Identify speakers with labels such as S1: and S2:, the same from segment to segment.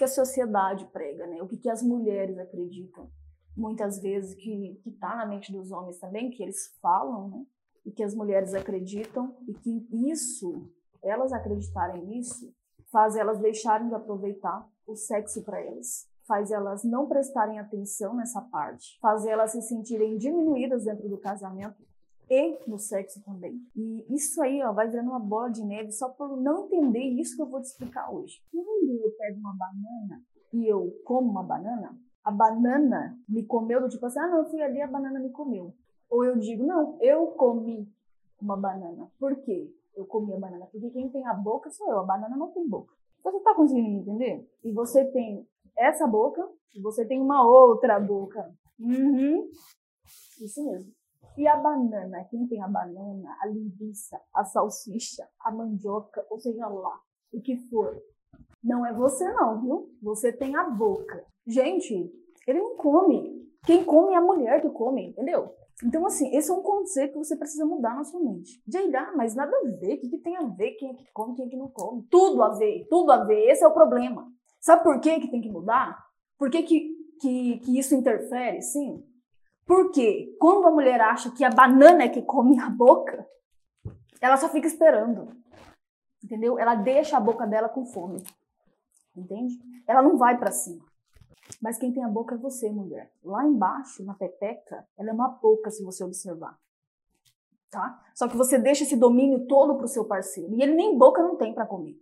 S1: que a sociedade prega, né? O que, que as mulheres acreditam. Muitas vezes que está na mente dos homens também, que eles falam, né? E que as mulheres acreditam e que isso, elas acreditarem nisso, faz elas deixarem de aproveitar o sexo para elas, faz elas não prestarem atenção nessa parte, faz elas se sentirem diminuídas dentro do casamento e no sexo também. E isso aí ó, vai virando uma bola de neve só por não entender isso que eu vou te explicar hoje. Quando eu pego uma banana e eu como uma banana, a banana me comeu do tipo assim, ah não, eu fui ali, a banana me comeu. Ou eu digo, não, eu comi uma banana. Por quê? Eu comi a banana. Porque quem tem a boca sou eu, a banana não tem boca. Você está conseguindo me entender? E você tem essa boca e você tem uma outra boca. Uhum. Isso mesmo. E a banana, quem tem a banana, a linguiça, a salsicha, a mandioca, ou seja lá, o que for, não é você não, viu? Você tem a boca. Gente, ele não come. Quem come é a mulher que come, entendeu? Então, assim, esse é um conceito que você precisa mudar na sua mente. Jair, mas nada a ver. O que, que tem a ver quem é que come quem é que não come? Tudo a ver, tudo a ver. Esse é o problema. Sabe por que, que tem que mudar? Por que, que, que, que isso interfere? Sim, porque quando a mulher acha que a banana é que come a boca, ela só fica esperando. Entendeu? Ela deixa a boca dela com fome. Entende? Ela não vai para cima. Mas quem tem a boca é você, mulher. Lá embaixo, na pepeca, ela é uma boca se você observar. Tá? Só que você deixa esse domínio todo pro seu parceiro. E ele nem boca não tem para comer.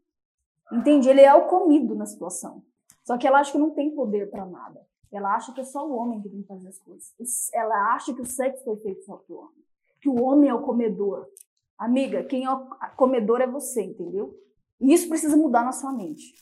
S1: Entende? Ele é o comido na situação. Só que ela acha que não tem poder para nada. Ela acha que é só o homem que tem que fazer as coisas. Ela acha que o sexo foi feito só para homem. Que o homem é o comedor. Amiga, quem é o comedor é você, entendeu? E isso precisa mudar na sua mente.